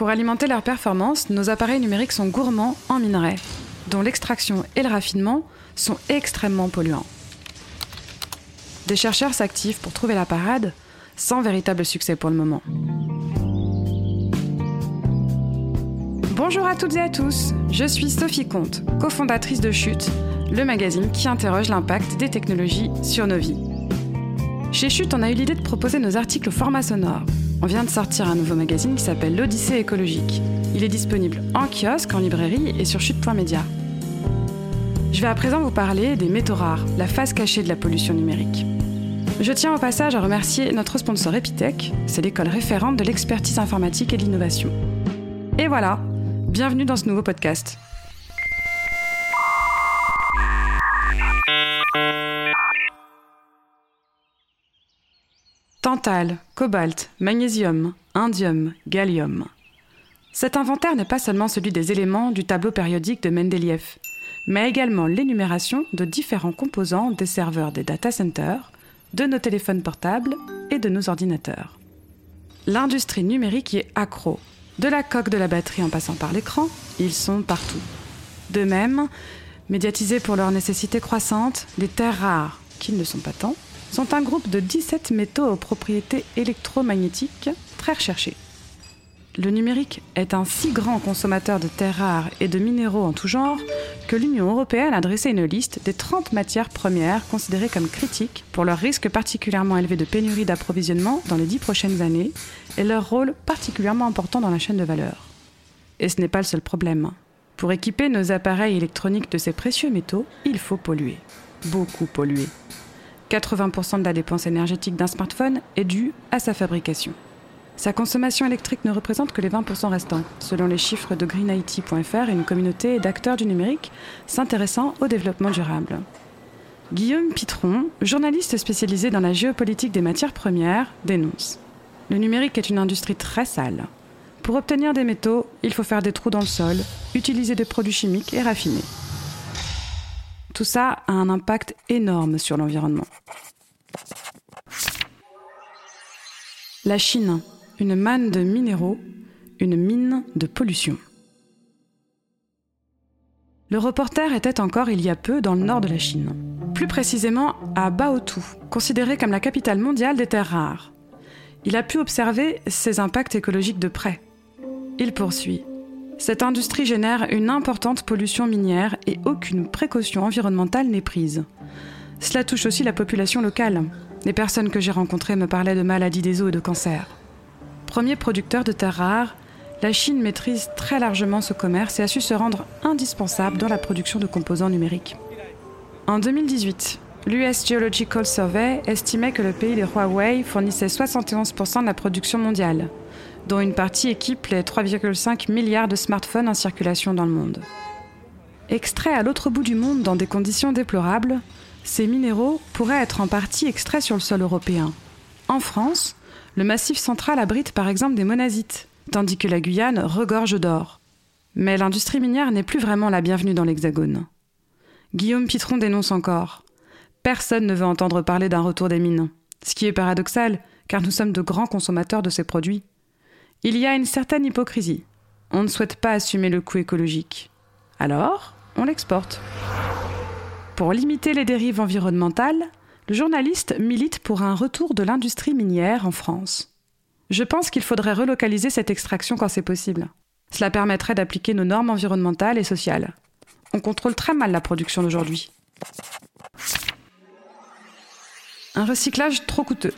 Pour alimenter leur performance, nos appareils numériques sont gourmands en minerais, dont l'extraction et le raffinement sont extrêmement polluants. Des chercheurs s'activent pour trouver la parade, sans véritable succès pour le moment. Bonjour à toutes et à tous, je suis Sophie Comte, cofondatrice de Chute, le magazine qui interroge l'impact des technologies sur nos vies. Chez Chute, on a eu l'idée de proposer nos articles au format sonore. On vient de sortir un nouveau magazine qui s'appelle L'Odyssée écologique. Il est disponible en kiosque, en librairie et sur chute.media. Je vais à présent vous parler des métaux rares, la face cachée de la pollution numérique. Je tiens au passage à remercier notre sponsor Epitech, c'est l'école référente de l'expertise informatique et de l'innovation. Et voilà, bienvenue dans ce nouveau podcast. Cobalt, magnésium, indium, gallium. Cet inventaire n'est pas seulement celui des éléments du tableau périodique de Mendeleïev, mais également l'énumération de différents composants des serveurs des data centers, de nos téléphones portables et de nos ordinateurs. L'industrie numérique y est accro. De la coque de la batterie en passant par l'écran, ils sont partout. De même, médiatisés pour leur nécessité croissante, les terres rares, qui ne sont pas tant, sont un groupe de 17 métaux aux propriétés électromagnétiques très recherchés. Le numérique est un si grand consommateur de terres rares et de minéraux en tout genre que l'Union européenne a dressé une liste des 30 matières premières considérées comme critiques pour leur risque particulièrement élevé de pénurie d'approvisionnement dans les 10 prochaines années et leur rôle particulièrement important dans la chaîne de valeur. Et ce n'est pas le seul problème. Pour équiper nos appareils électroniques de ces précieux métaux, il faut polluer. Beaucoup polluer. 80% de la dépense énergétique d'un smartphone est due à sa fabrication. Sa consommation électrique ne représente que les 20% restants, selon les chiffres de greenIT.fr et une communauté d'acteurs du numérique s'intéressant au développement durable. Guillaume Pitron, journaliste spécialisé dans la géopolitique des matières premières, dénonce Le numérique est une industrie très sale. Pour obtenir des métaux, il faut faire des trous dans le sol, utiliser des produits chimiques et raffiner. Tout ça a un impact énorme sur l'environnement. La Chine, une manne de minéraux, une mine de pollution. Le reporter était encore il y a peu dans le nord de la Chine, plus précisément à Baotou, considéré comme la capitale mondiale des terres rares. Il a pu observer ces impacts écologiques de près. Il poursuit. Cette industrie génère une importante pollution minière et aucune précaution environnementale n'est prise. Cela touche aussi la population locale. Les personnes que j'ai rencontrées me parlaient de maladies des os et de cancer. Premier producteur de terres rares, la Chine maîtrise très largement ce commerce et a su se rendre indispensable dans la production de composants numériques. En 2018, l'US Geological Survey estimait que le pays des Huawei fournissait 71% de la production mondiale, dont une partie équipe les 3,5 milliards de smartphones en circulation dans le monde. Extraits à l'autre bout du monde dans des conditions déplorables, ces minéraux pourraient être en partie extraits sur le sol européen. En France, le massif central abrite par exemple des monasites, tandis que la Guyane regorge d'or. Mais l'industrie minière n'est plus vraiment la bienvenue dans l'Hexagone. Guillaume Pitron dénonce encore. Personne ne veut entendre parler d'un retour des mines. Ce qui est paradoxal, car nous sommes de grands consommateurs de ces produits. Il y a une certaine hypocrisie. On ne souhaite pas assumer le coût écologique. Alors, on l'exporte. Pour limiter les dérives environnementales, le journaliste milite pour un retour de l'industrie minière en France. Je pense qu'il faudrait relocaliser cette extraction quand c'est possible. Cela permettrait d'appliquer nos normes environnementales et sociales. On contrôle très mal la production d'aujourd'hui. Un recyclage trop coûteux.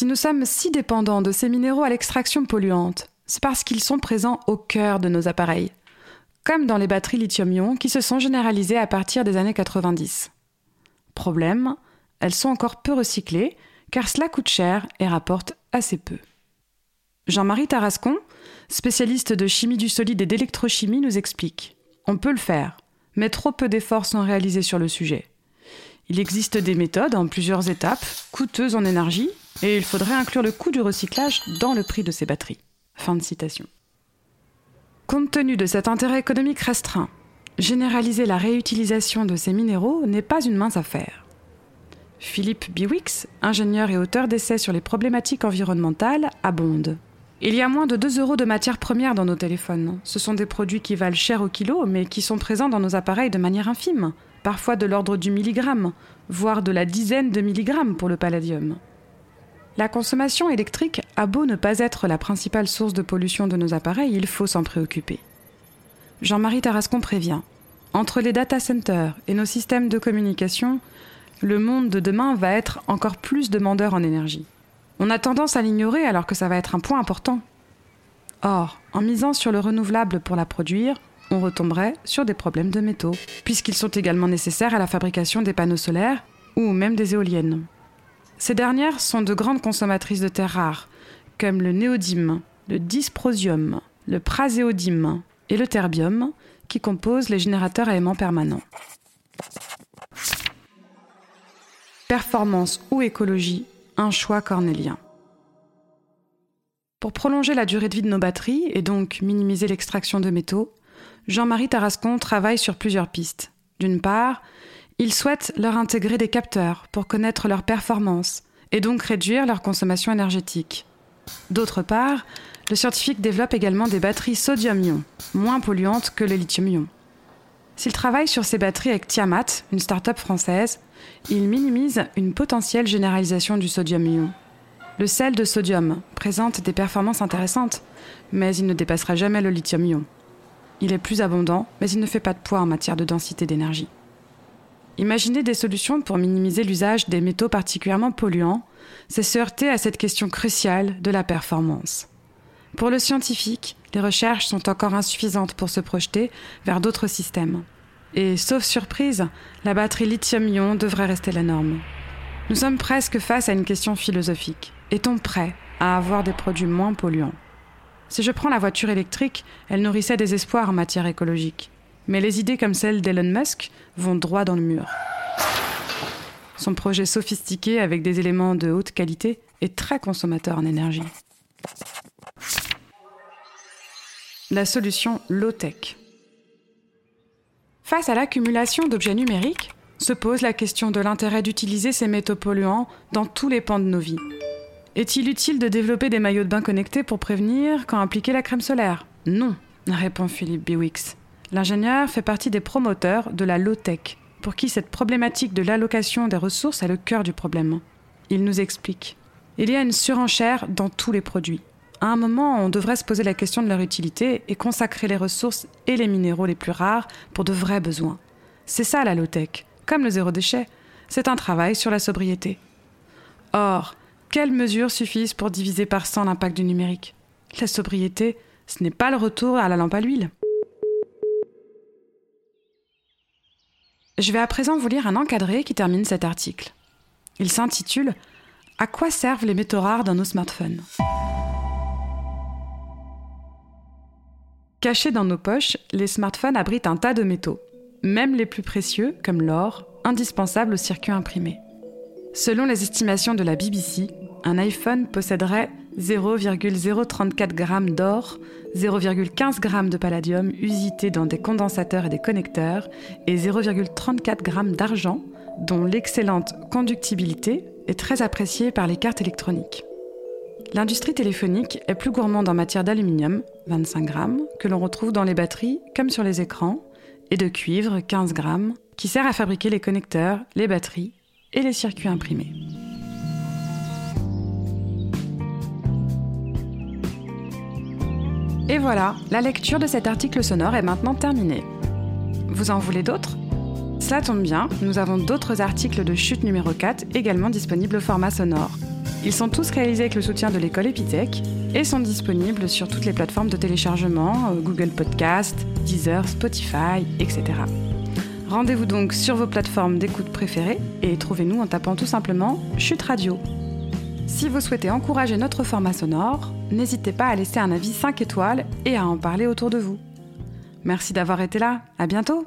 Si nous sommes si dépendants de ces minéraux à l'extraction polluante, c'est parce qu'ils sont présents au cœur de nos appareils, comme dans les batteries lithium-ion qui se sont généralisées à partir des années 90. Problème, elles sont encore peu recyclées, car cela coûte cher et rapporte assez peu. Jean-Marie Tarascon, spécialiste de chimie du solide et d'électrochimie, nous explique. On peut le faire, mais trop peu d'efforts sont réalisés sur le sujet. Il existe des méthodes en plusieurs étapes, coûteuses en énergie, et il faudrait inclure le coût du recyclage dans le prix de ces batteries. Fin de citation. Compte tenu de cet intérêt économique restreint, généraliser la réutilisation de ces minéraux n'est pas une mince affaire. Philippe Biwix, ingénieur et auteur d'essais sur les problématiques environnementales, abonde. Il y a moins de 2 euros de matières premières dans nos téléphones. Ce sont des produits qui valent cher au kilo, mais qui sont présents dans nos appareils de manière infime, parfois de l'ordre du milligramme, voire de la dizaine de milligrammes pour le palladium. La consommation électrique a beau ne pas être la principale source de pollution de nos appareils, il faut s'en préoccuper. Jean-Marie Tarascon prévient. Entre les data centers et nos systèmes de communication, le monde de demain va être encore plus demandeur en énergie. On a tendance à l'ignorer alors que ça va être un point important. Or, en misant sur le renouvelable pour la produire, on retomberait sur des problèmes de métaux, puisqu'ils sont également nécessaires à la fabrication des panneaux solaires ou même des éoliennes. Ces dernières sont de grandes consommatrices de terres rares, comme le néodyme, le dysprosium, le praséodyme et le terbium, qui composent les générateurs à aimants permanents. Performance ou écologie un choix cornélien. Pour prolonger la durée de vie de nos batteries et donc minimiser l'extraction de métaux, Jean-Marie Tarascon travaille sur plusieurs pistes. D'une part, il souhaite leur intégrer des capteurs pour connaître leur performance et donc réduire leur consommation énergétique. D'autre part, le scientifique développe également des batteries sodium-ion, moins polluantes que le lithium-ion. S'il travaille sur ces batteries avec Tiamat, une start-up française, il minimise une potentielle généralisation du sodium-ion. Le sel de sodium présente des performances intéressantes, mais il ne dépassera jamais le lithium-ion. Il est plus abondant, mais il ne fait pas de poids en matière de densité d'énergie. Imaginer des solutions pour minimiser l'usage des métaux particulièrement polluants, c'est se heurter à cette question cruciale de la performance. Pour le scientifique, les recherches sont encore insuffisantes pour se projeter vers d'autres systèmes. Et sauf surprise, la batterie lithium-ion devrait rester la norme. Nous sommes presque face à une question philosophique. Est-on prêt à avoir des produits moins polluants? Si je prends la voiture électrique, elle nourrissait des espoirs en matière écologique. Mais les idées comme celle d'Elon Musk vont droit dans le mur. Son projet sophistiqué avec des éléments de haute qualité est très consommateur en énergie. La solution low-tech. Face à l'accumulation d'objets numériques, se pose la question de l'intérêt d'utiliser ces métaux polluants dans tous les pans de nos vies. Est-il utile de développer des maillots de bain connectés pour prévenir quand appliquer la crème solaire? Non, répond Philippe Biwix. L'ingénieur fait partie des promoteurs de la low-tech, pour qui cette problématique de l'allocation des ressources est le cœur du problème. Il nous explique. Il y a une surenchère dans tous les produits à un moment, on devrait se poser la question de leur utilité et consacrer les ressources et les minéraux les plus rares pour de vrais besoins. C'est ça la low-tech, comme le zéro déchet. C'est un travail sur la sobriété. Or, quelles mesures suffisent pour diviser par 100 l'impact du numérique? La sobriété, ce n'est pas le retour à la lampe à l'huile. Je vais à présent vous lire un encadré qui termine cet article. Il s'intitule À quoi servent les métaux rares dans nos smartphones? Cachés dans nos poches, les smartphones abritent un tas de métaux, même les plus précieux, comme l'or, indispensable au circuit imprimé. Selon les estimations de la BBC, un iPhone posséderait 0,034 g d'or, 0,15 g de palladium usité dans des condensateurs et des connecteurs, et 0,34 g d'argent, dont l'excellente conductibilité est très appréciée par les cartes électroniques. L'industrie téléphonique est plus gourmande en matière d'aluminium, 25 grammes, que l'on retrouve dans les batteries comme sur les écrans, et de cuivre, 15 grammes, qui sert à fabriquer les connecteurs, les batteries et les circuits imprimés. Et voilà, la lecture de cet article sonore est maintenant terminée. Vous en voulez d'autres? Cela tombe bien, nous avons d'autres articles de chute numéro 4 également disponibles au format sonore. Ils sont tous réalisés avec le soutien de l'école Epitech et sont disponibles sur toutes les plateformes de téléchargement, euh, Google Podcast, Deezer, Spotify, etc. Rendez-vous donc sur vos plateformes d'écoute préférées et trouvez-nous en tapant tout simplement Chute Radio. Si vous souhaitez encourager notre format sonore, n'hésitez pas à laisser un avis 5 étoiles et à en parler autour de vous. Merci d'avoir été là, à bientôt